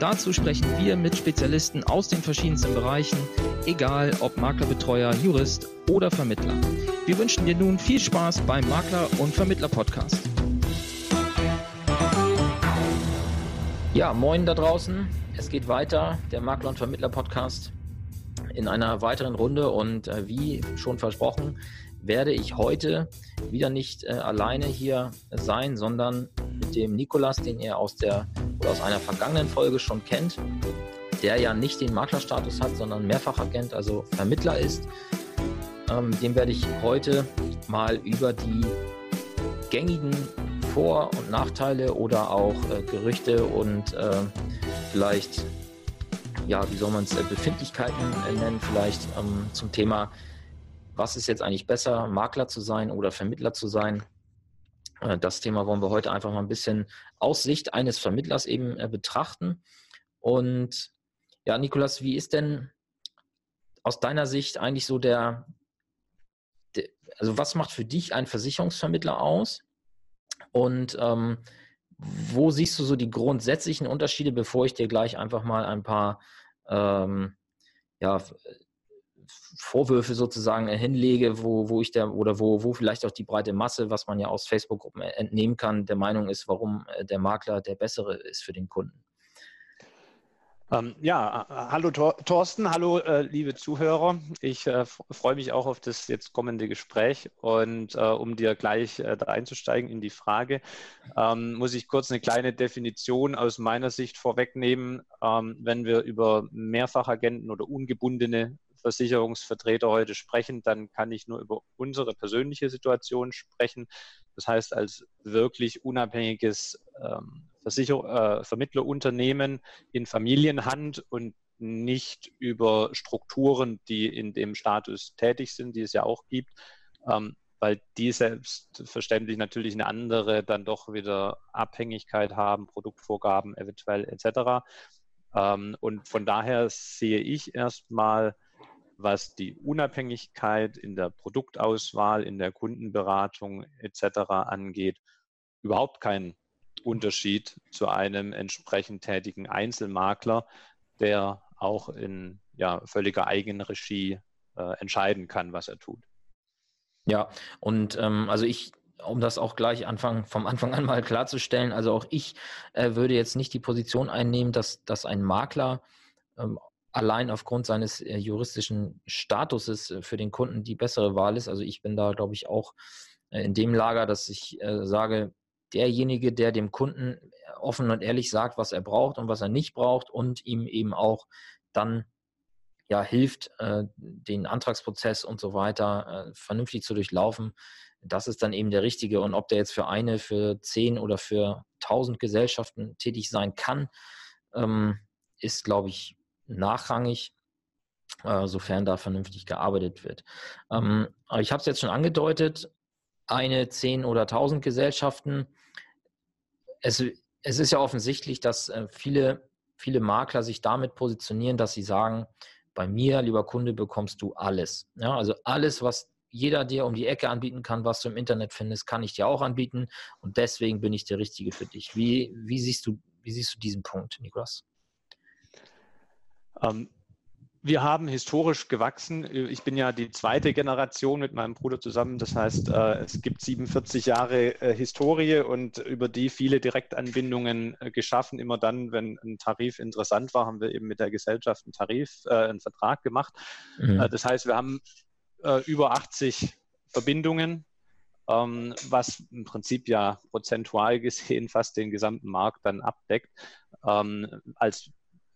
Dazu sprechen wir mit Spezialisten aus den verschiedensten Bereichen, egal ob Maklerbetreuer, Jurist oder Vermittler. Wir wünschen dir nun viel Spaß beim Makler- und Vermittler-Podcast. Ja, moin da draußen. Es geht weiter, der Makler- und Vermittler-Podcast in einer weiteren Runde und äh, wie schon versprochen, werde ich heute wieder nicht äh, alleine hier sein, sondern mit dem Nikolas, den ihr aus der oder aus einer vergangenen Folge schon kennt, der ja nicht den Maklerstatus hat, sondern Mehrfachagent, also Vermittler ist. Ähm, dem werde ich heute mal über die gängigen Vor- und Nachteile oder auch äh, Gerüchte und äh, vielleicht, ja, wie soll man es, äh, Befindlichkeiten äh, nennen, vielleicht ähm, zum Thema, was ist jetzt eigentlich besser, Makler zu sein oder Vermittler zu sein, äh, das Thema wollen wir heute einfach mal ein bisschen aus Sicht eines Vermittlers eben äh, betrachten. Und ja, Nikolas, wie ist denn aus deiner Sicht eigentlich so der, der also was macht für dich ein Versicherungsvermittler aus? Und ähm, wo siehst du so die grundsätzlichen Unterschiede, bevor ich dir gleich einfach mal ein paar ähm, ja, Vorwürfe sozusagen hinlege, wo, wo ich der oder wo, wo vielleicht auch die breite Masse, was man ja aus Facebook-Gruppen entnehmen kann, der Meinung ist, warum äh, der Makler der bessere ist für den Kunden. Ähm, ja, hallo Thorsten, hallo äh, liebe Zuhörer. Ich äh, freue mich auch auf das jetzt kommende Gespräch und äh, um dir gleich äh, einzusteigen in die Frage, ähm, muss ich kurz eine kleine Definition aus meiner Sicht vorwegnehmen. Ähm, wenn wir über Mehrfachagenten oder ungebundene Versicherungsvertreter heute sprechen, dann kann ich nur über unsere persönliche Situation sprechen. Das heißt, als wirklich unabhängiges ähm, Versicher äh, Vermittlerunternehmen in Familienhand und nicht über Strukturen, die in dem Status tätig sind, die es ja auch gibt, ähm, weil die selbstverständlich natürlich eine andere dann doch wieder Abhängigkeit haben, Produktvorgaben eventuell etc. Ähm, und von daher sehe ich erstmal was die Unabhängigkeit in der Produktauswahl, in der Kundenberatung etc. angeht, überhaupt keinen Unterschied zu einem entsprechend tätigen Einzelmakler, der auch in ja, völliger Eigenregie äh, entscheiden kann, was er tut. Ja, und ähm, also ich, um das auch gleich Anfang, vom Anfang an mal klarzustellen, also auch ich äh, würde jetzt nicht die Position einnehmen, dass, dass ein Makler ähm, allein aufgrund seines äh, juristischen Statuses äh, für den Kunden die bessere Wahl ist. Also ich bin da, glaube ich, auch äh, in dem Lager, dass ich äh, sage, derjenige, der dem Kunden äh, offen und ehrlich sagt, was er braucht und was er nicht braucht und ihm eben auch dann ja hilft, den Antragsprozess und so weiter vernünftig zu durchlaufen, das ist dann eben der richtige. Und ob der jetzt für eine, für zehn oder für tausend Gesellschaften tätig sein kann, ähm, ist, glaube ich, nachrangig, äh, sofern da vernünftig gearbeitet wird. Ähm, ich habe es jetzt schon angedeutet, eine, zehn oder tausend Gesellschaften. Es, es ist ja offensichtlich, dass äh, viele, viele Makler sich damit positionieren, dass sie sagen, bei mir, lieber Kunde, bekommst du alles. Ja, also alles, was jeder dir um die Ecke anbieten kann, was du im Internet findest, kann ich dir auch anbieten. Und deswegen bin ich der Richtige für dich. Wie, wie, siehst, du, wie siehst du diesen Punkt, Niklas? Ähm, wir haben historisch gewachsen. Ich bin ja die zweite Generation mit meinem Bruder zusammen. Das heißt, äh, es gibt 47 Jahre äh, Historie und über die viele Direktanbindungen äh, geschaffen. Immer dann, wenn ein Tarif interessant war, haben wir eben mit der Gesellschaft einen Tarif, einen Vertrag gemacht. Mhm. Das heißt, wir haben über 80 Verbindungen, ähm, was im Prinzip ja prozentual gesehen fast den gesamten Markt dann abdeckt. Ähm, als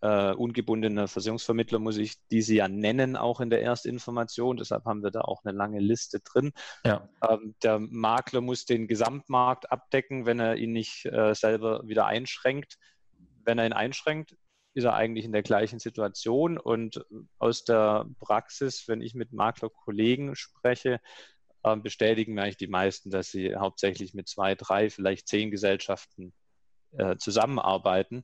äh, ungebundene Versicherungsvermittler muss ich diese ja nennen, auch in der Erstinformation. Deshalb haben wir da auch eine lange Liste drin. Ja. Ähm, der Makler muss den Gesamtmarkt abdecken, wenn er ihn nicht äh, selber wieder einschränkt. Wenn er ihn einschränkt, ist er eigentlich in der gleichen Situation. Und aus der Praxis, wenn ich mit Maklerkollegen spreche, äh, bestätigen mir eigentlich die meisten, dass sie hauptsächlich mit zwei, drei, vielleicht zehn Gesellschaften äh, zusammenarbeiten.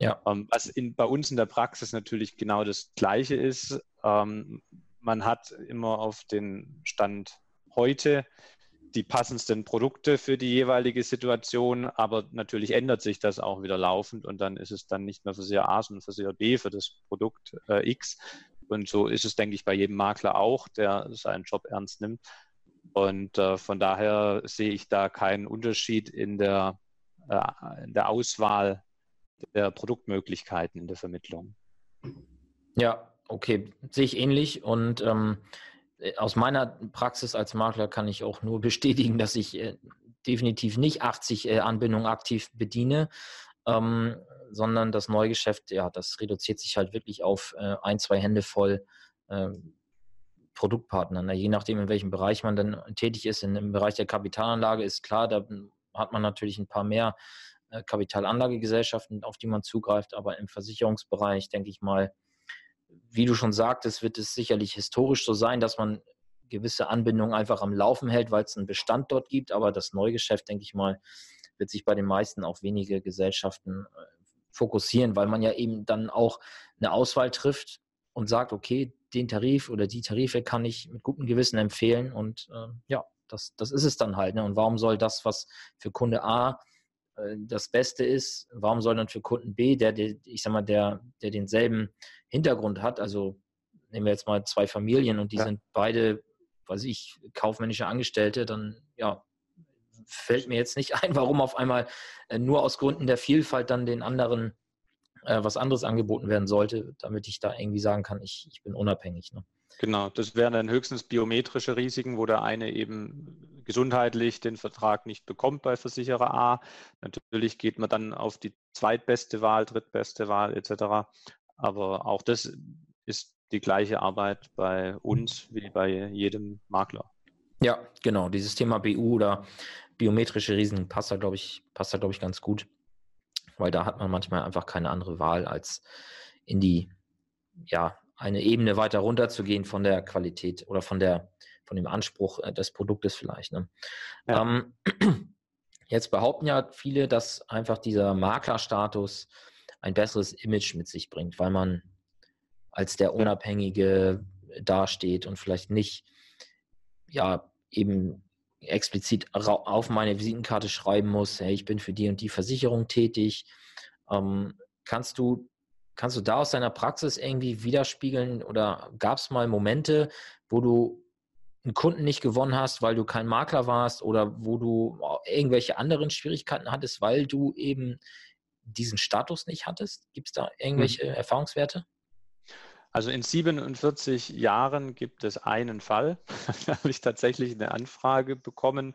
Ja. Ähm, was in, bei uns in der Praxis natürlich genau das Gleiche ist. Ähm, man hat immer auf den Stand heute die passendsten Produkte für die jeweilige Situation, aber natürlich ändert sich das auch wieder laufend und dann ist es dann nicht mehr Versicherer A, sondern Versicherer B für das Produkt äh, X. Und so ist es, denke ich, bei jedem Makler auch, der seinen Job ernst nimmt. Und äh, von daher sehe ich da keinen Unterschied in der, äh, in der Auswahl der Produktmöglichkeiten in der Vermittlung. Ja, okay, sehe ich ähnlich. Und ähm, aus meiner Praxis als Makler kann ich auch nur bestätigen, dass ich äh, definitiv nicht 80 äh, Anbindungen aktiv bediene, ähm, sondern das Neugeschäft, ja, das reduziert sich halt wirklich auf äh, ein, zwei Hände voll ähm, Produktpartnern. Je nachdem, in welchem Bereich man dann tätig ist, im Bereich der Kapitalanlage ist klar, da hat man natürlich ein paar mehr Kapitalanlagegesellschaften, auf die man zugreift, aber im Versicherungsbereich, denke ich mal, wie du schon sagtest, wird es sicherlich historisch so sein, dass man gewisse Anbindungen einfach am Laufen hält, weil es einen Bestand dort gibt, aber das Neugeschäft, denke ich mal, wird sich bei den meisten auf wenige Gesellschaften äh, fokussieren, weil man ja eben dann auch eine Auswahl trifft und sagt, okay, den Tarif oder die Tarife kann ich mit gutem Gewissen empfehlen und äh, ja, das, das ist es dann halt. Ne? Und warum soll das, was für Kunde A äh, das Beste ist, warum soll dann für Kunden B, der, der, ich sag mal, der, der denselben Hintergrund hat, also nehmen wir jetzt mal zwei Familien und die ja. sind beide, weiß ich, kaufmännische Angestellte, dann ja, fällt mir jetzt nicht ein, warum auf einmal äh, nur aus Gründen der Vielfalt dann den anderen äh, was anderes angeboten werden sollte, damit ich da irgendwie sagen kann, ich, ich bin unabhängig. Ne? Genau, das wären dann höchstens biometrische Risiken, wo der eine eben gesundheitlich den Vertrag nicht bekommt bei Versicherer A. Natürlich geht man dann auf die zweitbeste Wahl, drittbeste Wahl etc. Aber auch das ist die gleiche Arbeit bei uns wie bei jedem Makler. Ja, genau. Dieses Thema BU oder biometrische Risiken passt da, glaube ich, passt da, glaube ich, ganz gut weil da hat man manchmal einfach keine andere Wahl, als in die, ja, eine Ebene weiter runter zu gehen von der Qualität oder von der, von dem Anspruch äh, des Produktes vielleicht. Ne? Ja. Ähm, jetzt behaupten ja viele, dass einfach dieser Maklerstatus ein besseres Image mit sich bringt, weil man als der Unabhängige dasteht und vielleicht nicht, ja, eben explizit auf meine Visitenkarte schreiben muss, hey, ich bin für die und die Versicherung tätig. Ähm, kannst du kannst du da aus deiner Praxis irgendwie widerspiegeln oder gab es mal Momente, wo du einen Kunden nicht gewonnen hast, weil du kein Makler warst oder wo du irgendwelche anderen Schwierigkeiten hattest, weil du eben diesen Status nicht hattest? Gibt es da irgendwelche hm. Erfahrungswerte? Also in 47 Jahren gibt es einen Fall. da habe ich tatsächlich eine Anfrage bekommen,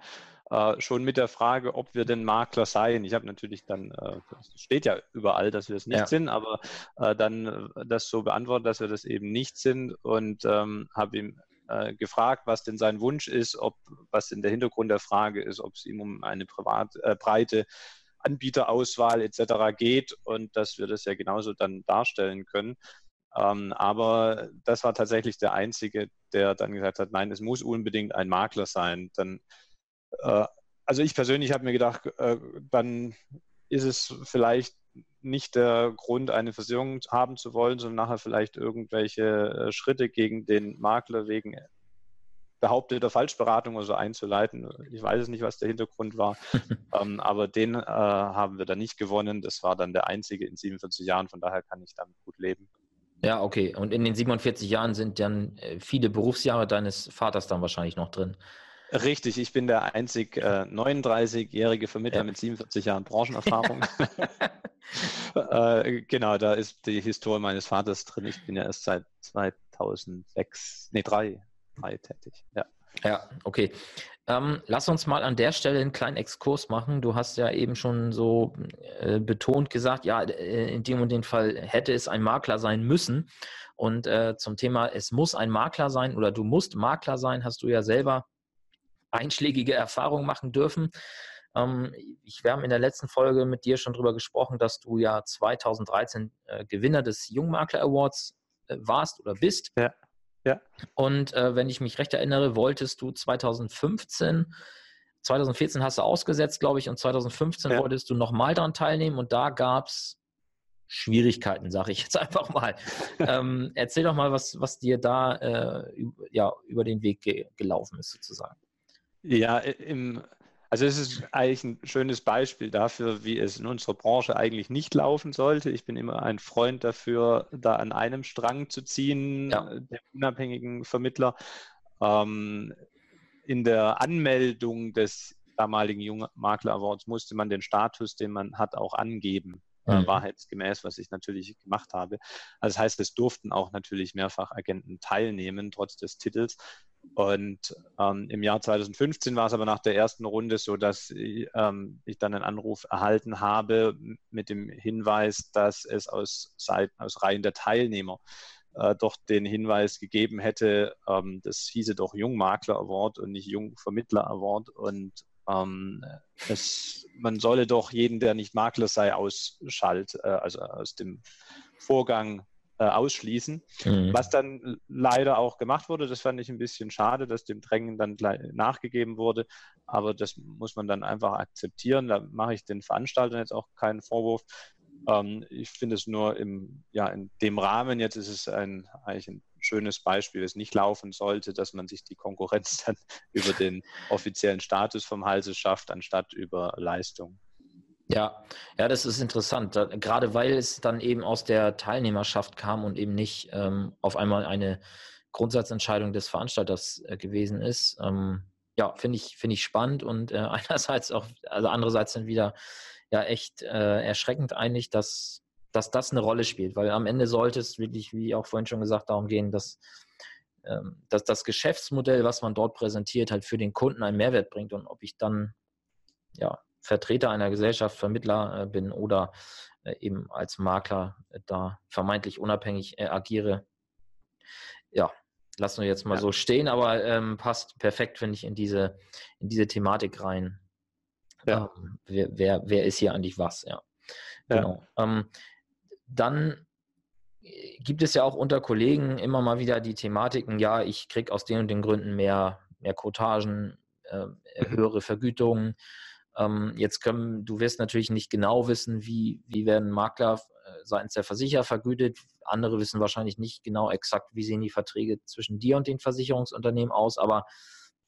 äh, schon mit der Frage, ob wir denn Makler seien. Ich habe natürlich dann, äh, steht ja überall, dass wir es nicht ja. sind, aber äh, dann äh, das so beantwortet, dass wir das eben nicht sind und ähm, habe ihm äh, gefragt, was denn sein Wunsch ist, ob was in der Hintergrund der Frage ist, ob es ihm um eine privat, äh, breite Anbieterauswahl etc. geht und dass wir das ja genauso dann darstellen können. Ähm, aber das war tatsächlich der Einzige, der dann gesagt hat, nein, es muss unbedingt ein Makler sein. Dann, äh, also ich persönlich habe mir gedacht, äh, dann ist es vielleicht nicht der Grund, eine Versicherung haben zu wollen, sondern nachher vielleicht irgendwelche äh, Schritte gegen den Makler wegen behaupteter Falschberatung oder so einzuleiten. Ich weiß es nicht, was der Hintergrund war, ähm, aber den äh, haben wir dann nicht gewonnen. Das war dann der einzige in 47 Jahren, von daher kann ich damit gut leben. Ja, okay. Und in den 47 Jahren sind dann äh, viele Berufsjahre deines Vaters dann wahrscheinlich noch drin. Richtig, ich bin der einzig äh, 39-jährige Vermittler ja. mit 47 Jahren Branchenerfahrung. äh, genau, da ist die Historie meines Vaters drin. Ich bin ja erst seit 2006, nee, drei, drei tätig. Ja. Ja, okay. Ähm, lass uns mal an der Stelle einen kleinen Exkurs machen. Du hast ja eben schon so äh, betont gesagt, ja, äh, in dem und dem Fall hätte es ein Makler sein müssen. Und äh, zum Thema, es muss ein Makler sein oder du musst Makler sein, hast du ja selber einschlägige Erfahrungen machen dürfen. Ähm, ich, wir haben in der letzten Folge mit dir schon darüber gesprochen, dass du ja 2013 äh, Gewinner des Jungmakler Awards äh, warst oder bist. Ja. Ja. Und äh, wenn ich mich recht erinnere, wolltest du 2015, 2014 hast du ausgesetzt, glaube ich, und 2015 ja. wolltest du nochmal daran teilnehmen und da gab es Schwierigkeiten, sage ich jetzt einfach mal. ähm, erzähl doch mal, was, was dir da äh, ja, über den Weg ge gelaufen ist, sozusagen. Ja, im, also es ist eigentlich ein schönes Beispiel dafür, wie es in unserer Branche eigentlich nicht laufen sollte. Ich bin immer ein Freund dafür, da an einem Strang zu ziehen, ja. der unabhängigen Vermittler. Ähm, in der Anmeldung des damaligen Jungmakler Awards musste man den Status, den man hat, auch angeben. Äh, mhm. wahrheitsgemäß, was ich natürlich gemacht habe. Also das heißt, es durften auch natürlich mehrfach Agenten teilnehmen, trotz des Titels. Und ähm, im Jahr 2015 war es aber nach der ersten Runde so, dass ähm, ich dann einen Anruf erhalten habe mit dem Hinweis, dass es aus, Seiten, aus Reihen der Teilnehmer äh, doch den Hinweis gegeben hätte, ähm, das hieße doch Jungmakler Award und nicht Jungvermittler Award. Und ähm, es, man solle doch jeden, der nicht Makler sei, ausschalt, äh, also aus dem Vorgang äh, ausschließen. Mhm. Was dann leider auch gemacht wurde, das fand ich ein bisschen schade, dass dem Drängen dann nachgegeben wurde. Aber das muss man dann einfach akzeptieren. Da mache ich den Veranstaltern jetzt auch keinen Vorwurf. Ähm, ich finde es nur im, ja, in dem Rahmen, jetzt ist es ein, eigentlich ein schönes Beispiel, es nicht laufen sollte, dass man sich die Konkurrenz dann über den offiziellen Status vom Halse schafft, anstatt über Leistung. Ja, ja, das ist interessant, da, gerade weil es dann eben aus der Teilnehmerschaft kam und eben nicht ähm, auf einmal eine Grundsatzentscheidung des Veranstalters äh, gewesen ist. Ähm, ja, finde ich, finde ich spannend und äh, einerseits auch, also andererseits dann wieder ja echt äh, erschreckend eigentlich, dass, dass das eine Rolle spielt, weil am Ende sollte es wirklich, wie auch vorhin schon gesagt, darum gehen, dass, ähm, dass das Geschäftsmodell, was man dort präsentiert, halt für den Kunden einen Mehrwert bringt. Und ob ich dann ja Vertreter einer Gesellschaft, Vermittler äh, bin oder äh, eben als Makler äh, da vermeintlich unabhängig agiere. Ja, lassen wir jetzt mal ja. so stehen, aber ähm, passt perfekt, finde ich, in diese, in diese Thematik rein. Ja. Ähm, wer, wer, wer, ist hier eigentlich was? Ja. Genau. Ähm, dann gibt es ja auch unter Kollegen immer mal wieder die Thematiken, ja, ich kriege aus den und den Gründen mehr, mehr Quotagen, äh, mhm. höhere Vergütungen. Ähm, jetzt können, du wirst natürlich nicht genau wissen, wie, wie werden Makler äh, seitens der Versicherer vergütet. Andere wissen wahrscheinlich nicht genau exakt, wie sehen die Verträge zwischen dir und den Versicherungsunternehmen aus, aber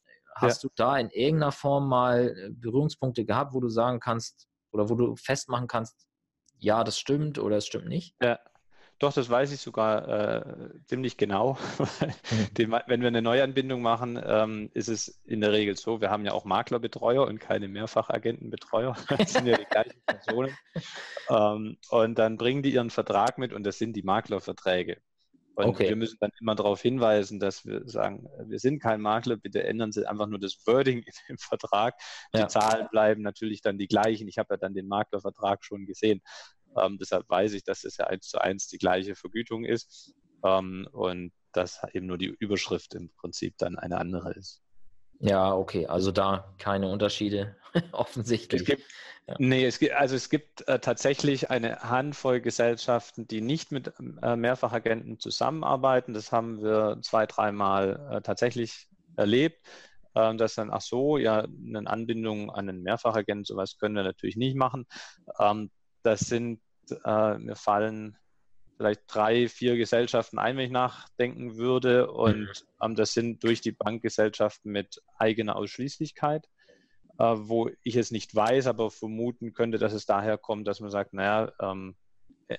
äh, hast ja. du da in irgendeiner Form mal äh, Berührungspunkte gehabt, wo du sagen kannst oder wo du festmachen kannst, ja, das stimmt oder es stimmt nicht? Ja, doch, das weiß ich sogar äh, ziemlich genau. mhm. wenn wir eine Neuanbindung machen, ähm, ist es in der Regel so, wir haben ja auch Maklerbetreuer und keine Mehrfachagentenbetreuer. Das sind ja die gleichen Personen. Ähm, und dann bringen die ihren Vertrag mit und das sind die Maklerverträge. Und okay. wir müssen dann immer darauf hinweisen, dass wir sagen, wir sind kein Makler, bitte ändern Sie einfach nur das Wording im Vertrag. Die ja. Zahlen bleiben natürlich dann die gleichen. Ich habe ja dann den Maklervertrag schon gesehen. Ähm, deshalb weiß ich, dass es ja eins zu eins die gleiche Vergütung ist ähm, und dass eben nur die Überschrift im Prinzip dann eine andere ist. Ja, okay, also da keine Unterschiede offensichtlich. Es gibt, ja. Nee, es gibt, also es gibt äh, tatsächlich eine Handvoll Gesellschaften, die nicht mit äh, Mehrfachagenten zusammenarbeiten. Das haben wir zwei, dreimal äh, tatsächlich erlebt ähm, dass dann, ach so, ja, eine Anbindung an einen Mehrfachagenten, sowas können wir natürlich nicht machen. Ähm, das sind, äh, mir fallen vielleicht drei, vier Gesellschaften ein, wenn ich nachdenken würde. Und mhm. ähm, das sind durch die Bankgesellschaften mit eigener Ausschließlichkeit, äh, wo ich es nicht weiß, aber vermuten könnte, dass es daher kommt, dass man sagt, naja, ähm,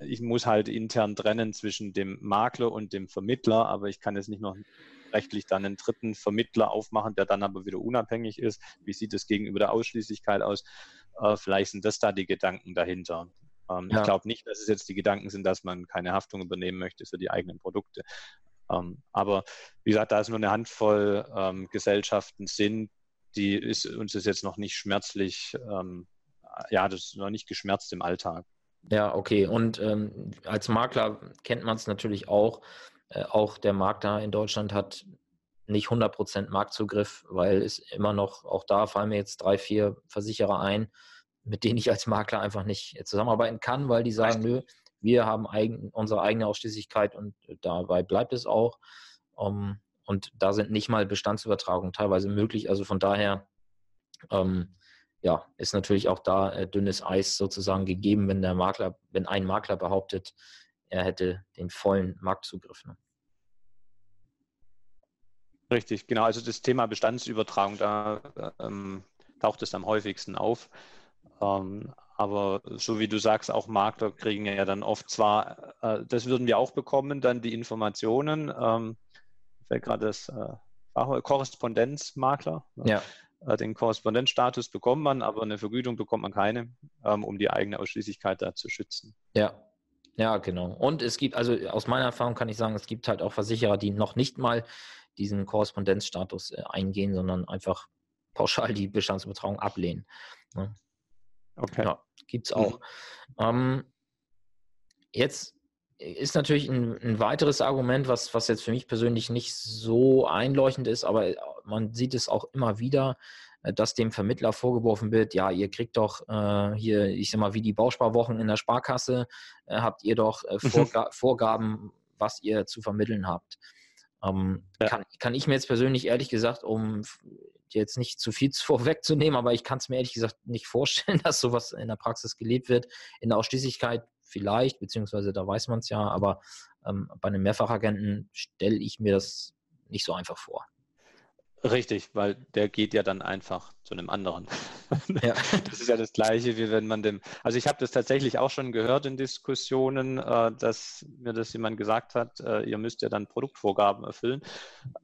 ich muss halt intern trennen zwischen dem Makler und dem Vermittler, aber ich kann jetzt nicht noch rechtlich dann einen dritten Vermittler aufmachen, der dann aber wieder unabhängig ist. Wie sieht es gegenüber der Ausschließlichkeit aus? Äh, vielleicht sind das da die Gedanken dahinter. Ähm, ja. Ich glaube nicht, dass es jetzt die Gedanken sind, dass man keine Haftung übernehmen möchte für die eigenen Produkte. Ähm, aber wie gesagt, da es nur eine Handvoll ähm, Gesellschaften sind, die ist uns ist jetzt noch nicht schmerzlich, ähm, ja, das ist noch nicht geschmerzt im Alltag. Ja, okay. Und ähm, als Makler kennt man es natürlich auch. Äh, auch der Makler in Deutschland hat nicht 100% Marktzugriff, weil es immer noch, auch da fallen mir jetzt drei, vier Versicherer ein, mit denen ich als Makler einfach nicht zusammenarbeiten kann, weil die sagen, nö, wir haben eigen, unsere eigene Ausschließlichkeit und dabei bleibt es auch. Um, und da sind nicht mal Bestandsübertragungen teilweise möglich. Also von daher ähm, ja, ist natürlich auch da äh, dünnes Eis sozusagen gegeben, wenn der Makler, wenn ein Makler behauptet, er hätte den vollen Marktzugriff. Ne? Richtig, genau. Also das Thema Bestandsübertragung, da ähm, taucht es am häufigsten auf. Ähm, aber so wie du sagst, auch Makler kriegen ja dann oft zwar, äh, das würden wir auch bekommen, dann die Informationen, ähm, fällt gerade das äh, Korrespondenzmakler. Ne? Ja. Äh, den Korrespondenzstatus bekommt man, aber eine Vergütung bekommt man keine, ähm, um die eigene Ausschließlichkeit da zu schützen. Ja, ja, genau. Und es gibt, also aus meiner Erfahrung kann ich sagen, es gibt halt auch Versicherer, die noch nicht mal diesen Korrespondenzstatus äh, eingehen, sondern einfach pauschal die Bestandsübertragung ablehnen. Ne? Okay. Ja, gibt es auch. Mhm. Ähm, jetzt ist natürlich ein, ein, weiteres Argument, was, was jetzt für mich persönlich nicht so einleuchtend ist, aber man sieht es auch immer wieder, dass dem Vermittler vorgeworfen wird, ja, ihr kriegt doch äh, hier, ich sag mal, wie die Bausparwochen in der Sparkasse, äh, habt ihr doch äh, Vorga Vorgaben, was ihr zu vermitteln habt. Ähm, ja. kann, kann ich mir jetzt persönlich ehrlich gesagt, um jetzt nicht zu viel vorwegzunehmen, aber ich kann es mir ehrlich gesagt nicht vorstellen, dass sowas in der Praxis gelebt wird. In der Ausschließlichkeit vielleicht, beziehungsweise da weiß man es ja, aber ähm, bei einem Mehrfachagenten stelle ich mir das nicht so einfach vor. Richtig, weil der geht ja dann einfach zu einem anderen. Ja. Das ist ja das Gleiche, wie wenn man dem. Also ich habe das tatsächlich auch schon gehört in Diskussionen, äh, dass mir das jemand gesagt hat, äh, ihr müsst ja dann Produktvorgaben erfüllen.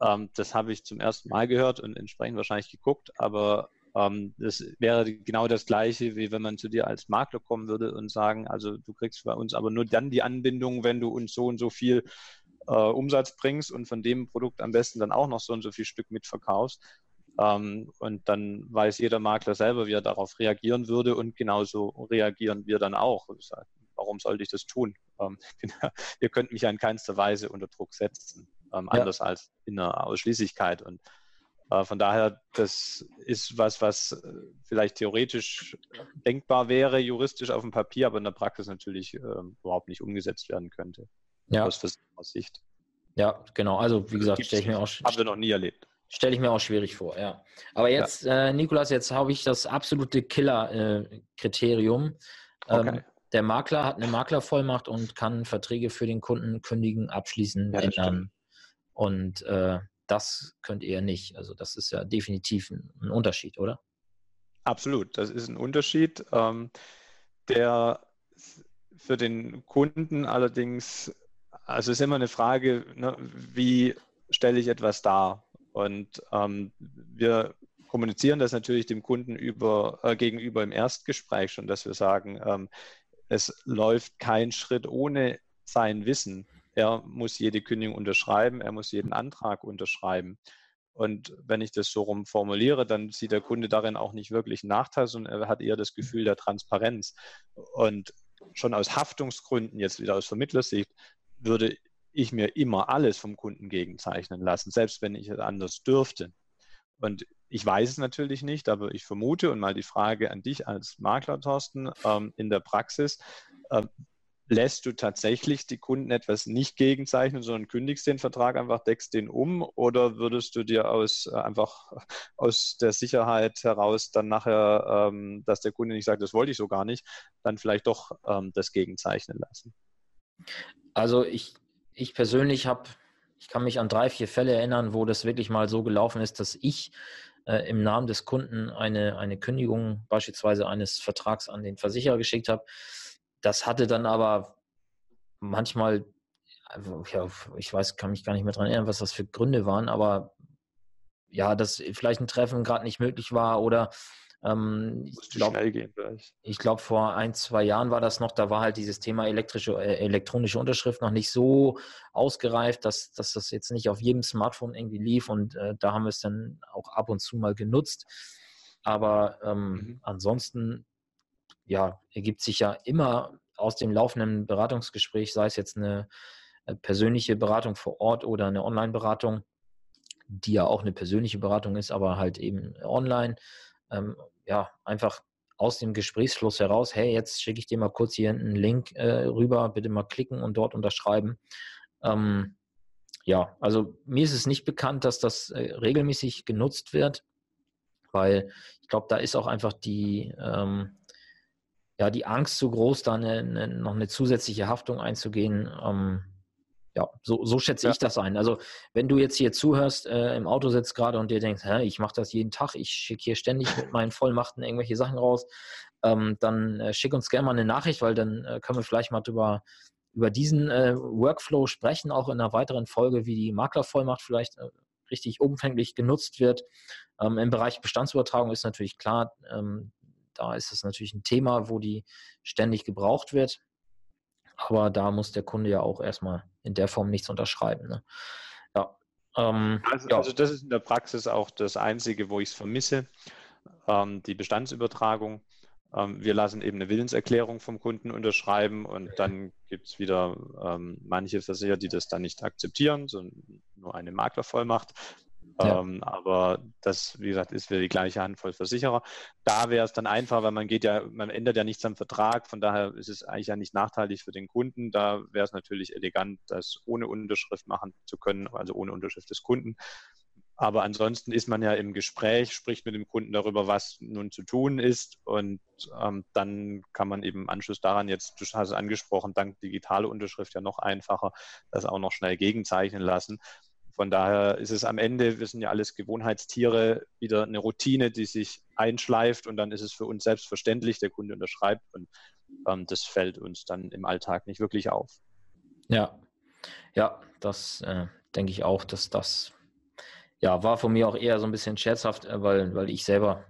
Ähm, das habe ich zum ersten Mal gehört und entsprechend wahrscheinlich geguckt, aber ähm, das wäre genau das Gleiche, wie wenn man zu dir als Makler kommen würde und sagen, also du kriegst bei uns aber nur dann die Anbindung, wenn du uns so und so viel äh, Umsatz bringst und von dem Produkt am besten dann auch noch so und so viel Stück mitverkaufst. Ähm, und dann weiß jeder Makler selber, wie er darauf reagieren würde und genauso reagieren wir dann auch. Warum sollte ich das tun? Ähm, ihr könnt mich ja in keinster Weise unter Druck setzen, ähm, ja. anders als in der Ausschließlichkeit. Und äh, von daher, das ist was, was äh, vielleicht theoretisch denkbar wäre, juristisch auf dem Papier, aber in der Praxis natürlich äh, überhaupt nicht umgesetzt werden könnte ja. aus Sicht. Ja, genau. Also wie gesagt, stelle ich mir auch. Haben wir noch nie erlebt. Stelle ich mir auch schwierig vor, ja. Aber jetzt, ja. äh, Nikolas, jetzt habe ich das absolute Killer-Kriterium. Äh, okay. ähm, der Makler hat eine Maklervollmacht und kann Verträge für den Kunden kündigen, abschließen, ja, ändern. Und äh, das könnt ihr nicht. Also das ist ja definitiv ein, ein Unterschied, oder? Absolut, das ist ein Unterschied, ähm, der für den Kunden allerdings also es ist immer eine Frage, ne, wie stelle ich etwas dar? Und ähm, wir kommunizieren das natürlich dem Kunden über, äh, gegenüber im Erstgespräch schon, dass wir sagen, ähm, es läuft kein Schritt ohne sein Wissen. Er muss jede Kündigung unterschreiben, er muss jeden Antrag unterschreiben. Und wenn ich das so rum formuliere, dann sieht der Kunde darin auch nicht wirklich einen Nachteil, sondern er hat eher das Gefühl der Transparenz. Und schon aus Haftungsgründen, jetzt wieder aus Vermittlersicht, würde ich mir immer alles vom Kunden gegenzeichnen lassen, selbst wenn ich es anders dürfte. Und ich weiß es natürlich nicht, aber ich vermute und mal die Frage an dich als Makler, Thorsten, ähm, in der Praxis, äh, lässt du tatsächlich die Kunden etwas nicht gegenzeichnen, sondern kündigst den Vertrag einfach, deckst den um oder würdest du dir aus äh, einfach aus der Sicherheit heraus dann nachher, ähm, dass der Kunde nicht sagt, das wollte ich so gar nicht, dann vielleicht doch ähm, das gegenzeichnen lassen? Also ich, ich persönlich habe, ich kann mich an drei, vier Fälle erinnern, wo das wirklich mal so gelaufen ist, dass ich äh, im Namen des Kunden eine, eine Kündigung beispielsweise eines Vertrags an den Versicherer geschickt habe. Das hatte dann aber manchmal, ja, ich weiß, kann mich gar nicht mehr daran erinnern, was das für Gründe waren, aber ja, dass vielleicht ein Treffen gerade nicht möglich war oder ähm, ich glaube, glaub, vor ein, zwei Jahren war das noch, da war halt dieses Thema elektrische, äh, elektronische Unterschrift noch nicht so ausgereift, dass, dass das jetzt nicht auf jedem Smartphone irgendwie lief und äh, da haben wir es dann auch ab und zu mal genutzt. Aber ähm, mhm. ansonsten, ja, ergibt sich ja immer aus dem laufenden Beratungsgespräch, sei es jetzt eine äh, persönliche Beratung vor Ort oder eine Online-Beratung, die ja auch eine persönliche Beratung ist, aber halt eben online, ähm, ja, einfach aus dem Gesprächsfluss heraus, hey, jetzt schicke ich dir mal kurz hier einen Link äh, rüber, bitte mal klicken und dort unterschreiben. Ähm, ja, also mir ist es nicht bekannt, dass das äh, regelmäßig genutzt wird, weil ich glaube, da ist auch einfach die, ähm, ja, die Angst so groß, da eine, eine, noch eine zusätzliche Haftung einzugehen. Ähm, ja, so, so schätze ja. ich das ein. Also wenn du jetzt hier zuhörst, äh, im Auto sitzt gerade und dir denkst, Hä, ich mache das jeden Tag, ich schicke hier ständig mit meinen Vollmachten irgendwelche Sachen raus, ähm, dann äh, schick uns gerne mal eine Nachricht, weil dann äh, können wir vielleicht mal drüber über diesen äh, Workflow sprechen, auch in einer weiteren Folge, wie die Maklervollmacht vielleicht äh, richtig umfänglich genutzt wird. Ähm, Im Bereich Bestandsübertragung ist natürlich klar, ähm, da ist es natürlich ein Thema, wo die ständig gebraucht wird. Aber da muss der Kunde ja auch erstmal in der Form nichts unterschreiben. Ne? Ja. Ähm, also, ja. also, das ist in der Praxis auch das Einzige, wo ich es vermisse, ähm, die Bestandsübertragung. Ähm, wir lassen eben eine Willenserklärung vom Kunden unterschreiben und dann gibt es wieder ähm, manche Versicherer, die das dann nicht akzeptieren, sondern nur eine Maklervollmacht. Ja. Ähm, aber das, wie gesagt, ist wieder die gleiche Handvoll Versicherer. Da wäre es dann einfach, weil man geht ja, man ändert ja nichts am Vertrag, von daher ist es eigentlich ja nicht nachteilig für den Kunden. Da wäre es natürlich elegant, das ohne Unterschrift machen zu können, also ohne Unterschrift des Kunden. Aber ansonsten ist man ja im Gespräch, spricht mit dem Kunden darüber, was nun zu tun ist. Und ähm, dann kann man eben im Anschluss daran jetzt, du hast es angesprochen, dank digitale Unterschrift ja noch einfacher, das auch noch schnell gegenzeichnen lassen. Von daher ist es am Ende, wir sind ja alles Gewohnheitstiere, wieder eine Routine, die sich einschleift und dann ist es für uns selbstverständlich, der Kunde unterschreibt und ähm, das fällt uns dann im Alltag nicht wirklich auf. Ja, ja, das äh, denke ich auch, dass das ja war von mir auch eher so ein bisschen scherzhaft, äh, weil, weil ich selber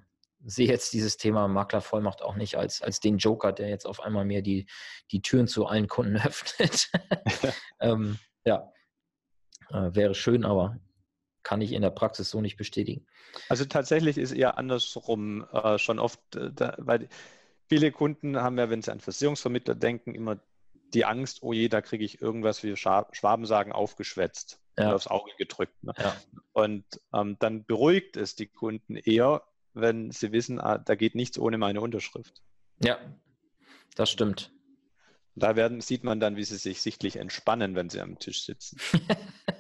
sehe jetzt dieses Thema Maklervollmacht auch nicht als, als den Joker, der jetzt auf einmal mir die, die Türen zu allen Kunden öffnet. ähm, ja, äh, wäre schön, aber kann ich in der Praxis so nicht bestätigen. Also tatsächlich ist eher andersrum äh, schon oft, äh, da, weil viele Kunden haben ja, wenn sie an Versicherungsvermittler denken, immer die Angst, oh je, da kriege ich irgendwas, wie Schwaben sagen, aufgeschwätzt ja. aufs Auge gedrückt. Ne? Ja. Und ähm, dann beruhigt es die Kunden eher, wenn sie wissen, ah, da geht nichts ohne meine Unterschrift. Ja, das stimmt. Da werden, sieht man dann, wie sie sich sichtlich entspannen, wenn sie am Tisch sitzen.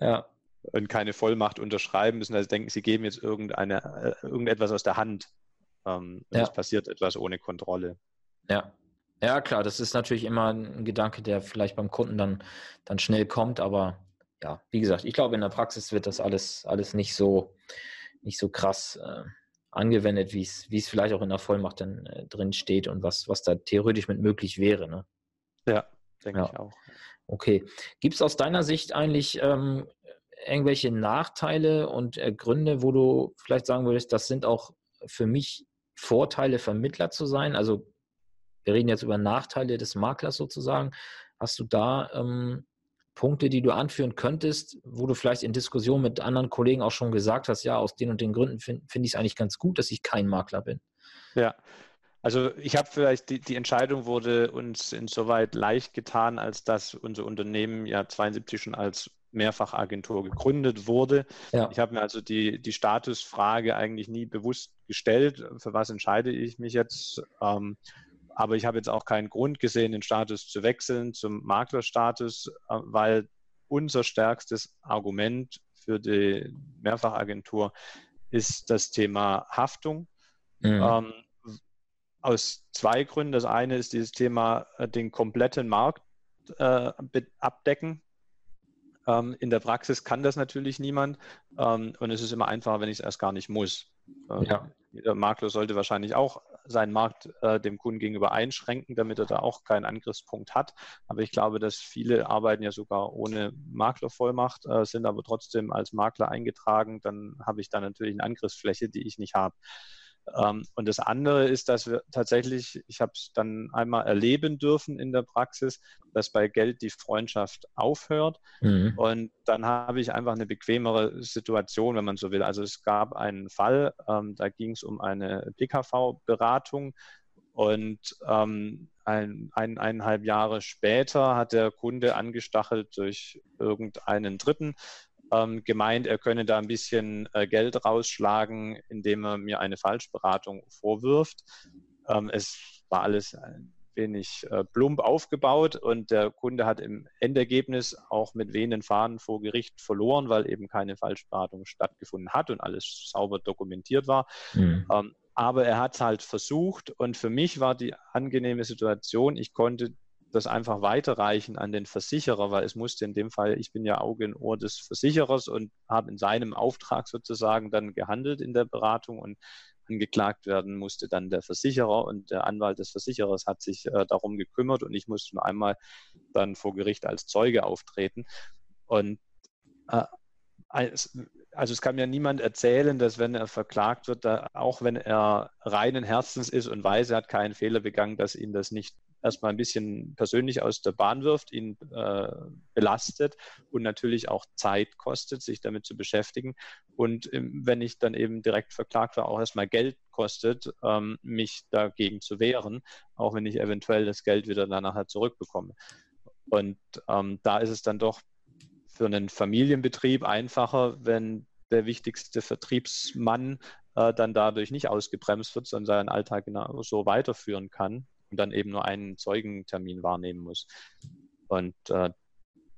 ja. Und keine Vollmacht unterschreiben müssen. Also denken, sie geben jetzt irgendeine, äh, irgendetwas aus der Hand. Ähm, ja. Es passiert etwas ohne Kontrolle. Ja. Ja, klar, das ist natürlich immer ein Gedanke, der vielleicht beim Kunden dann, dann schnell kommt, aber ja, wie gesagt, ich glaube, in der Praxis wird das alles, alles nicht so, nicht so krass äh, angewendet, wie es, wie es vielleicht auch in der Vollmacht dann äh, drin steht und was, was da theoretisch mit möglich wäre. Ne? Ja, denke ja. ich auch. Okay. Gibt es aus deiner Sicht eigentlich ähm, irgendwelche Nachteile und äh, Gründe, wo du vielleicht sagen würdest, das sind auch für mich Vorteile, Vermittler zu sein? Also wir reden jetzt über Nachteile des Maklers sozusagen. Hast du da ähm, Punkte, die du anführen könntest, wo du vielleicht in Diskussion mit anderen Kollegen auch schon gesagt hast, ja, aus den und den Gründen finde find ich es eigentlich ganz gut, dass ich kein Makler bin? Ja, also ich habe vielleicht, die, die Entscheidung wurde uns insoweit leicht getan, als dass unser Unternehmen ja 72 schon als Mehrfachagentur gegründet wurde. Ja. Ich habe mir also die, die Statusfrage eigentlich nie bewusst gestellt, für was entscheide ich mich jetzt. Ähm, aber ich habe jetzt auch keinen Grund gesehen, den Status zu wechseln zum Maklerstatus, äh, weil unser stärkstes Argument für die Mehrfachagentur ist das Thema Haftung. Mhm. Ähm, aus zwei Gründen. Das eine ist dieses Thema, äh, den kompletten Markt äh, abdecken. Ähm, in der Praxis kann das natürlich niemand ähm, und es ist immer einfacher, wenn ich es erst gar nicht muss. Ähm, ja. Jeder Makler sollte wahrscheinlich auch seinen Markt äh, dem Kunden gegenüber einschränken, damit er da auch keinen Angriffspunkt hat. Aber ich glaube, dass viele arbeiten ja sogar ohne Maklervollmacht, äh, sind aber trotzdem als Makler eingetragen. Dann habe ich da natürlich eine Angriffsfläche, die ich nicht habe. Ähm, und das andere ist, dass wir tatsächlich, ich habe es dann einmal erleben dürfen in der Praxis, dass bei Geld die Freundschaft aufhört. Mhm. Und dann habe ich einfach eine bequemere Situation, wenn man so will. Also es gab einen Fall, ähm, da ging es um eine PKV-Beratung. Und ähm, ein, ein, eineinhalb Jahre später hat der Kunde angestachelt durch irgendeinen Dritten, ähm, gemeint, er könne da ein bisschen äh, Geld rausschlagen, indem er mir eine Falschberatung vorwirft. Ähm, es war alles wenig äh, plump aufgebaut und der Kunde hat im Endergebnis auch mit wehenden Fahnen vor Gericht verloren, weil eben keine Falschberatung stattgefunden hat und alles sauber dokumentiert war. Mhm. Ähm, aber er hat es halt versucht und für mich war die angenehme Situation, ich konnte das einfach weiterreichen an den Versicherer, weil es musste in dem Fall, ich bin ja Auge und Ohr des Versicherers und habe in seinem Auftrag sozusagen dann gehandelt in der Beratung und angeklagt werden musste dann der Versicherer und der Anwalt des Versicherers hat sich äh, darum gekümmert und ich musste nur einmal dann vor Gericht als Zeuge auftreten. Und äh, also es kann mir niemand erzählen, dass wenn er verklagt wird, auch wenn er reinen Herzens ist und weiß, er hat keinen Fehler begangen, dass ihn das nicht erstmal ein bisschen persönlich aus der Bahn wirft, ihn äh, belastet und natürlich auch Zeit kostet, sich damit zu beschäftigen. Und ähm, wenn ich dann eben direkt verklagt war, auch erstmal Geld kostet, ähm, mich dagegen zu wehren, auch wenn ich eventuell das Geld wieder dann nachher zurückbekomme. Und ähm, da ist es dann doch für einen Familienbetrieb einfacher, wenn der wichtigste Vertriebsmann äh, dann dadurch nicht ausgebremst wird, sondern seinen Alltag genau so weiterführen kann und dann eben nur einen Zeugentermin wahrnehmen muss. Und äh,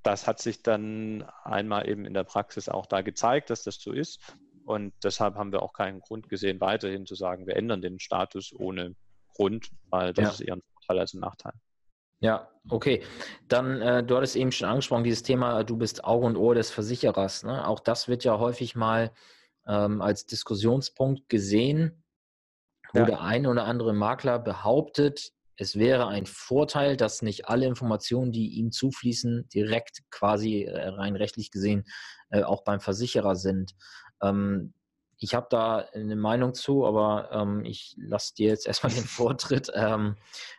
das hat sich dann einmal eben in der Praxis auch da gezeigt, dass das so ist. Und deshalb haben wir auch keinen Grund gesehen, weiterhin zu sagen, wir ändern den Status ohne Grund, weil das ja. ist eher ein Vorteil als ein Nachteil. Ja, okay. Dann, äh, du hattest eben schon angesprochen, dieses Thema, du bist Auge und Ohr des Versicherers. Ne? Auch das wird ja häufig mal ähm, als Diskussionspunkt gesehen, wo ja. der eine oder andere Makler behauptet, es wäre ein Vorteil, dass nicht alle Informationen, die ihm zufließen, direkt quasi äh, rein rechtlich gesehen äh, auch beim Versicherer sind. Ähm, ich habe da eine Meinung zu, aber ähm, ich lasse dir jetzt erstmal den Vortritt. Ähm,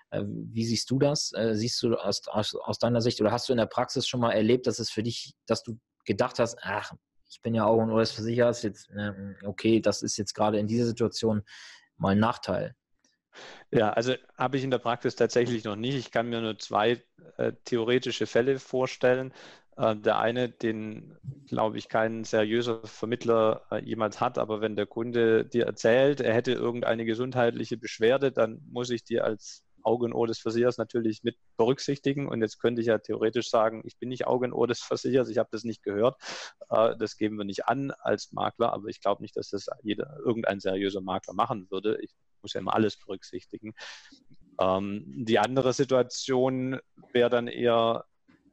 äh, wie siehst du das? Siehst du aus, aus, aus, deiner Sicht oder hast du in der Praxis schon mal erlebt, dass es für dich, dass du gedacht hast, ach, ich bin ja Ohr des Versicherers, jetzt, äh, okay, das ist jetzt gerade in dieser Situation mal ein Nachteil? Ja, also habe ich in der Praxis tatsächlich noch nicht. Ich kann mir nur zwei äh, theoretische Fälle vorstellen. Äh, der eine, den, glaube ich, kein seriöser Vermittler äh, jemals hat, aber wenn der Kunde dir erzählt, er hätte irgendeine gesundheitliche Beschwerde, dann muss ich dir als Auge und Ohr des Versichers natürlich mit berücksichtigen. Und jetzt könnte ich ja theoretisch sagen, ich bin nicht Auge und Ohr des Versichers, ich habe das nicht gehört. Äh, das geben wir nicht an als Makler, aber ich glaube nicht, dass das jeder, irgendein seriöser Makler machen würde. Ich muss ja immer alles berücksichtigen. Ähm, die andere Situation wäre dann eher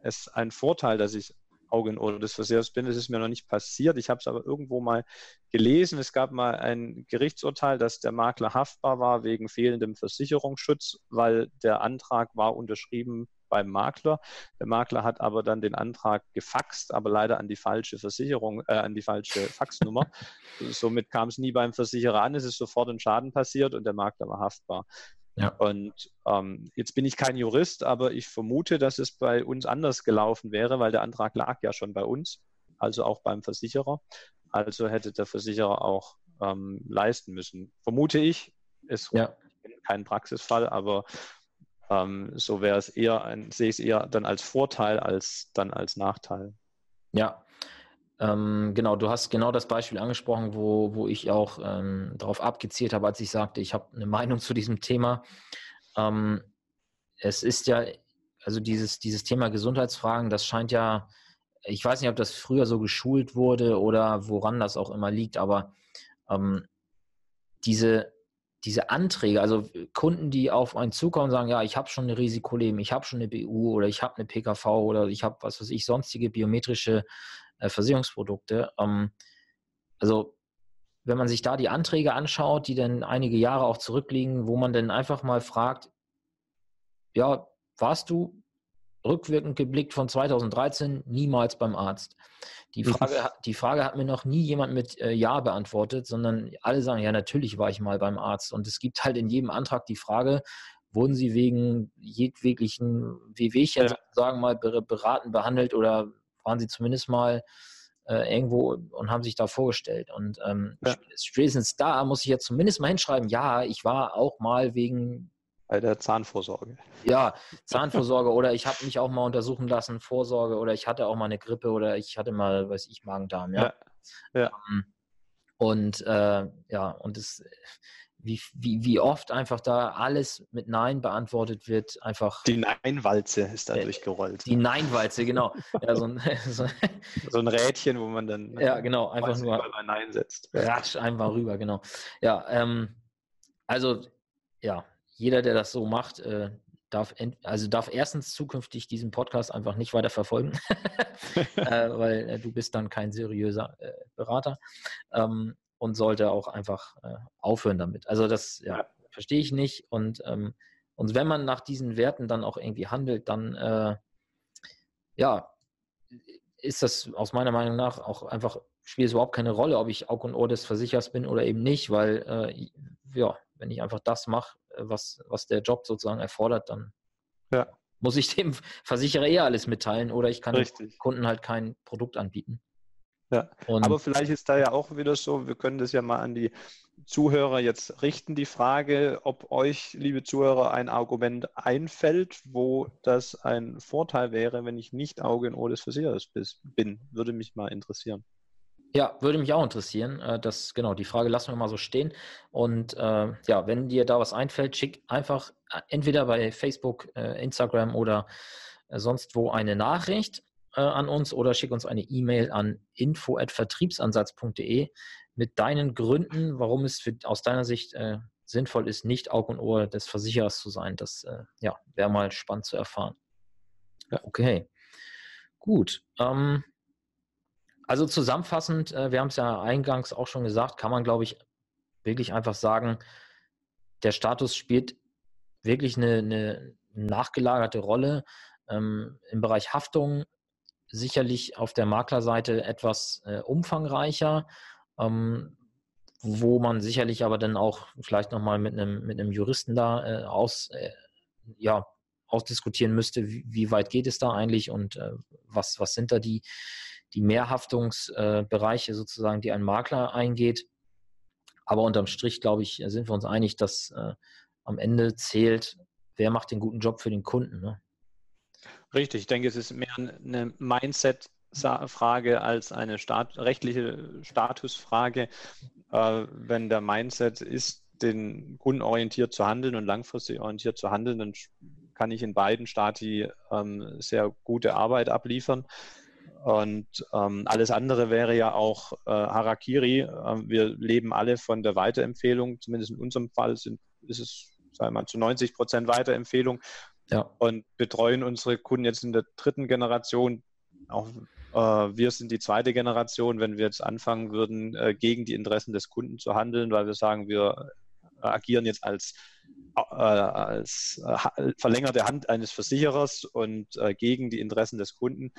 es ein Vorteil, dass ich Auge und Ohr des Versichers bin. Das ist mir noch nicht passiert. Ich habe es aber irgendwo mal gelesen. Es gab mal ein Gerichtsurteil, dass der Makler haftbar war wegen fehlendem Versicherungsschutz, weil der Antrag war unterschrieben beim Makler. Der Makler hat aber dann den Antrag gefaxt, aber leider an die falsche Versicherung, äh, an die falsche Faxnummer. Somit kam es nie beim Versicherer an. Es ist sofort ein Schaden passiert und der Makler war haftbar. Ja. Und ähm, jetzt bin ich kein Jurist, aber ich vermute, dass es bei uns anders gelaufen wäre, weil der Antrag lag ja schon bei uns, also auch beim Versicherer. Also hätte der Versicherer auch ähm, leisten müssen. Vermute ich, ist ja. kein Praxisfall, aber ähm, so wäre es eher, ein, sehe ich es eher dann als Vorteil als dann als Nachteil. Ja, ähm, genau, du hast genau das Beispiel angesprochen, wo, wo ich auch ähm, darauf abgezielt habe, als ich sagte, ich habe eine Meinung zu diesem Thema. Ähm, es ist ja, also dieses, dieses Thema Gesundheitsfragen, das scheint ja, ich weiß nicht, ob das früher so geschult wurde oder woran das auch immer liegt, aber ähm, diese, diese Anträge, also Kunden, die auf einen zukommen und sagen, ja, ich habe schon eine Risikoleben, ich habe schon eine BU oder ich habe eine PKV oder ich habe, was weiß ich, sonstige biometrische äh, Versicherungsprodukte. Ähm, also wenn man sich da die Anträge anschaut, die dann einige Jahre auch zurückliegen, wo man dann einfach mal fragt, ja, warst du rückwirkend geblickt von 2013 niemals beim Arzt? Die Frage, die Frage hat mir noch nie jemand mit äh, Ja beantwortet, sondern alle sagen, ja, natürlich war ich mal beim Arzt. Und es gibt halt in jedem Antrag die Frage, wurden sie wegen jedweglichen Wehwehchen ja. sozusagen mal beraten, behandelt oder waren sie zumindest mal äh, irgendwo und haben sich da vorgestellt. Und ähm, ja. spätestens da muss ich jetzt zumindest mal hinschreiben, ja, ich war auch mal wegen bei der Zahnvorsorge. Ja, Zahnvorsorge oder ich habe mich auch mal untersuchen lassen, Vorsorge oder ich hatte auch mal eine Grippe oder ich hatte mal, weiß ich, Magen-Darm, ja. ja. ja. Ähm, und äh, ja, und es wie, wie, wie oft einfach da alles mit Nein beantwortet wird, einfach. Die Nein-Walze ist da äh, durchgerollt. Die Nein-Walze, genau. ja, so, ein, so, so, ein, Rädchen, wo man dann ja, genau, einfach nur Nein setzt. Rasch einfach rüber, genau. Ja, ähm, also ja, jeder, der das so macht, äh, darf, also darf erstens zukünftig diesen Podcast einfach nicht weiter verfolgen, äh, weil äh, du bist dann kein seriöser äh, Berater ähm, und sollte auch einfach äh, aufhören damit. Also das ja, verstehe ich nicht und ähm, und wenn man nach diesen Werten dann auch irgendwie handelt, dann äh, ja ist das aus meiner Meinung nach auch einfach spielt es überhaupt keine Rolle, ob ich Aug und Ohr des Versichers bin oder eben nicht, weil ja, wenn ich einfach das mache, was, was der Job sozusagen erfordert, dann ja. muss ich dem Versicherer eher alles mitteilen oder ich kann Richtig. dem Kunden halt kein Produkt anbieten. Ja, und aber vielleicht ist da ja auch wieder so, wir können das ja mal an die Zuhörer jetzt richten, die Frage, ob euch, liebe Zuhörer, ein Argument einfällt, wo das ein Vorteil wäre, wenn ich nicht Auge und Ohr des Versicherers bin. Würde mich mal interessieren. Ja, würde mich auch interessieren. Äh, das, genau, die Frage lassen wir mal so stehen. Und äh, ja, wenn dir da was einfällt, schick einfach äh, entweder bei Facebook, äh, Instagram oder äh, sonst wo eine Nachricht äh, an uns oder schick uns eine E-Mail an info.vertriebsansatz.de mit deinen Gründen, warum es für, aus deiner Sicht sinnvoll ist, nicht Aug und Ohr des Versicherers zu sein. Das ja, wäre mal spannend zu erfahren. Ja. Okay. Gut. Ähm, also zusammenfassend, äh, wir haben es ja eingangs auch schon gesagt, kann man, glaube ich, wirklich einfach sagen, der Status spielt wirklich eine, eine nachgelagerte Rolle. Ähm, im Bereich Haftung, sicherlich auf der Maklerseite etwas äh, umfangreicher, ähm, wo man sicherlich aber dann auch vielleicht nochmal mit einem, mit Juristen da äh, aus, äh, ja, ausdiskutieren müsste, wie, wie, weit geht es da eigentlich und äh, was, was sind da die, die Mehrhaftungsbereiche sozusagen, die ein Makler eingeht. Aber unterm Strich, glaube ich, sind wir uns einig, dass äh, am Ende zählt, wer macht den guten Job für den Kunden. Ne? Richtig, ich denke, es ist mehr eine Mindset-Frage als eine Stat rechtliche Statusfrage. Äh, wenn der Mindset ist, den Kunden orientiert zu handeln und langfristig orientiert zu handeln, dann kann ich in beiden Stati ähm, sehr gute Arbeit abliefern. Und ähm, alles andere wäre ja auch äh, Harakiri. Ähm, wir leben alle von der Weiterempfehlung. Zumindest in unserem Fall sind, ist es, sagen wir mal, zu 90 Prozent Weiterempfehlung. Ja. Und betreuen unsere Kunden jetzt in der dritten Generation. Auch äh, wir sind die zweite Generation, wenn wir jetzt anfangen würden, äh, gegen die Interessen des Kunden zu handeln, weil wir sagen, wir agieren jetzt als äh, als äh, verlängerte Hand eines Versicherers und äh, gegen die Interessen des Kunden,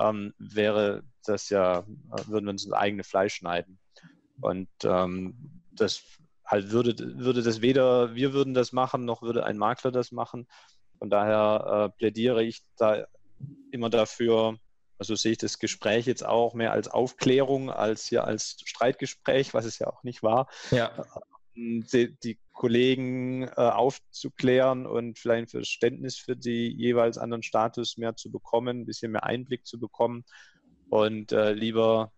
ähm, wäre das ja, äh, würden wir uns ins eigene Fleisch schneiden. Und ähm, das halt würde, würde das weder wir würden das machen, noch würde ein Makler das machen. Von daher äh, plädiere ich da immer dafür, also sehe ich das Gespräch jetzt auch mehr als Aufklärung als hier als Streitgespräch, was es ja auch nicht war. Ja. Die, Kollegen äh, aufzuklären und vielleicht ein Verständnis für die jeweils anderen Status mehr zu bekommen, ein bisschen mehr Einblick zu bekommen und äh, lieber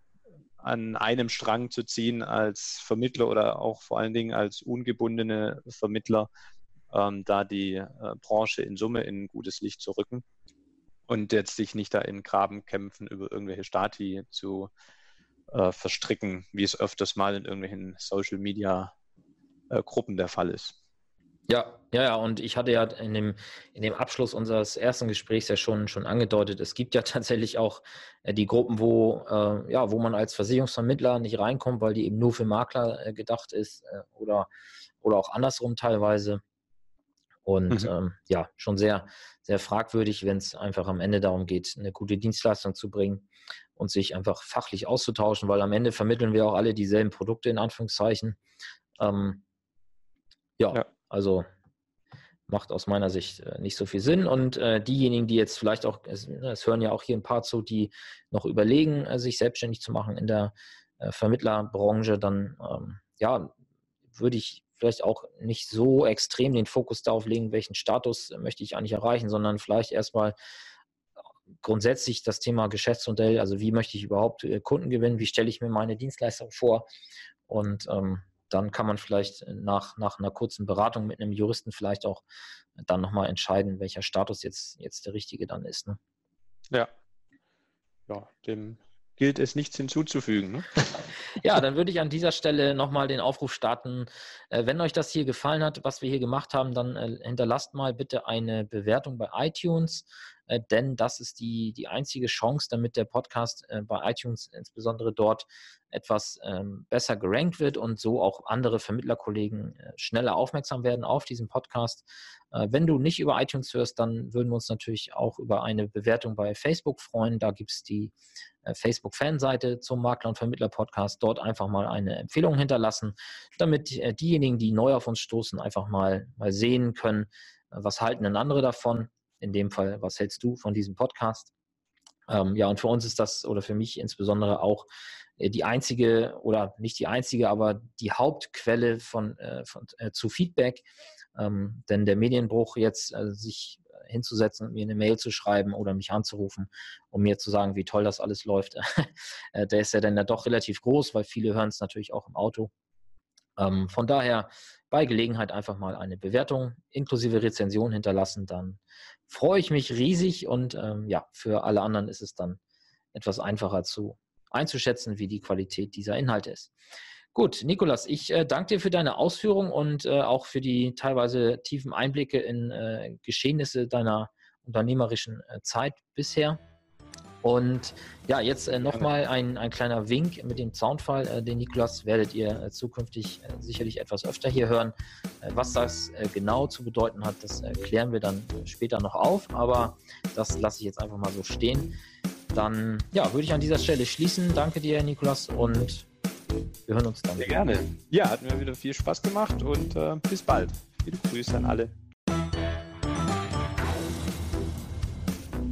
an einem Strang zu ziehen als Vermittler oder auch vor allen Dingen als ungebundene Vermittler, ähm, da die äh, Branche in Summe in gutes Licht zu rücken und jetzt sich nicht da in Grabenkämpfen über irgendwelche Stati zu äh, verstricken, wie es öfters mal in irgendwelchen Social Media äh, Gruppen der Fall ist. Ja, ja, ja, und ich hatte ja in dem, in dem Abschluss unseres ersten Gesprächs ja schon, schon angedeutet, es gibt ja tatsächlich auch äh, die Gruppen, wo, äh, ja, wo man als Versicherungsvermittler nicht reinkommt, weil die eben nur für Makler äh, gedacht ist äh, oder, oder auch andersrum teilweise. Und mhm. ähm, ja, schon sehr, sehr fragwürdig, wenn es einfach am Ende darum geht, eine gute Dienstleistung zu bringen und sich einfach fachlich auszutauschen, weil am Ende vermitteln wir auch alle dieselben Produkte in Anführungszeichen. Ähm, ja, ja, also macht aus meiner Sicht äh, nicht so viel Sinn. Und äh, diejenigen, die jetzt vielleicht auch, es, ne, es, hören ja auch hier ein paar zu, die noch überlegen, äh, sich selbstständig zu machen in der äh, Vermittlerbranche, dann ähm, ja, würde ich vielleicht auch nicht so extrem den Fokus darauf legen, welchen Status möchte ich eigentlich erreichen, sondern vielleicht erstmal grundsätzlich das Thema Geschäftsmodell, also wie möchte ich überhaupt äh, Kunden gewinnen, wie stelle ich mir meine Dienstleistung vor und ähm, dann kann man vielleicht nach, nach einer kurzen Beratung mit einem Juristen vielleicht auch dann nochmal entscheiden, welcher Status jetzt, jetzt der richtige dann ist. Ne? Ja. Ja, dem gilt es nichts hinzuzufügen. Ne? ja, dann würde ich an dieser Stelle nochmal den Aufruf starten. Äh, wenn euch das hier gefallen hat, was wir hier gemacht haben, dann äh, hinterlasst mal bitte eine Bewertung bei iTunes, äh, denn das ist die, die einzige Chance, damit der Podcast bei iTunes insbesondere dort etwas ähm, besser gerankt wird und so auch andere Vermittlerkollegen schneller aufmerksam werden auf diesen Podcast. wenn du nicht über iTunes hörst, dann würden wir uns natürlich auch über eine Bewertung bei Facebook freuen. Da gibt es die äh, Facebook-Fanseite zum Makler- und Vermittler-Podcast. Dort einfach mal eine Empfehlung hinterlassen, damit äh, diejenigen, die neu auf uns stoßen, einfach mal, mal sehen können, äh, was halten denn andere davon. In dem Fall, was hältst du von diesem Podcast? Ähm, ja, und für uns ist das oder für mich insbesondere auch die einzige oder nicht die einzige, aber die Hauptquelle von, äh, von äh, zu Feedback. Ähm, denn der Medienbruch jetzt äh, sich hinzusetzen und mir eine Mail zu schreiben oder mich anzurufen, um mir zu sagen, wie toll das alles läuft, äh, der ist ja dann ja doch relativ groß, weil viele hören es natürlich auch im Auto. Ähm, von daher bei Gelegenheit einfach mal eine Bewertung inklusive Rezension hinterlassen, dann freue ich mich riesig und ähm, ja, für alle anderen ist es dann etwas einfacher zu einzuschätzen, wie die Qualität dieser Inhalte ist. Gut, Nikolas, ich äh, danke dir für deine Ausführungen und äh, auch für die teilweise tiefen Einblicke in äh, Geschehnisse deiner unternehmerischen äh, Zeit bisher. Und ja, jetzt äh, nochmal ein, ein kleiner Wink mit dem Soundfall. Äh, den Nikolas werdet ihr zukünftig sicherlich etwas öfter hier hören. was das genau zu bedeuten hat, das klären wir dann später noch auf, aber das lasse ich jetzt einfach mal so stehen. Dann ja, würde ich an dieser Stelle schließen. Danke dir, Nikolas, und wir hören uns dann. Sehr gerne. Ja, hat mir wieder viel Spaß gemacht und äh, bis bald. Viele Grüße an alle.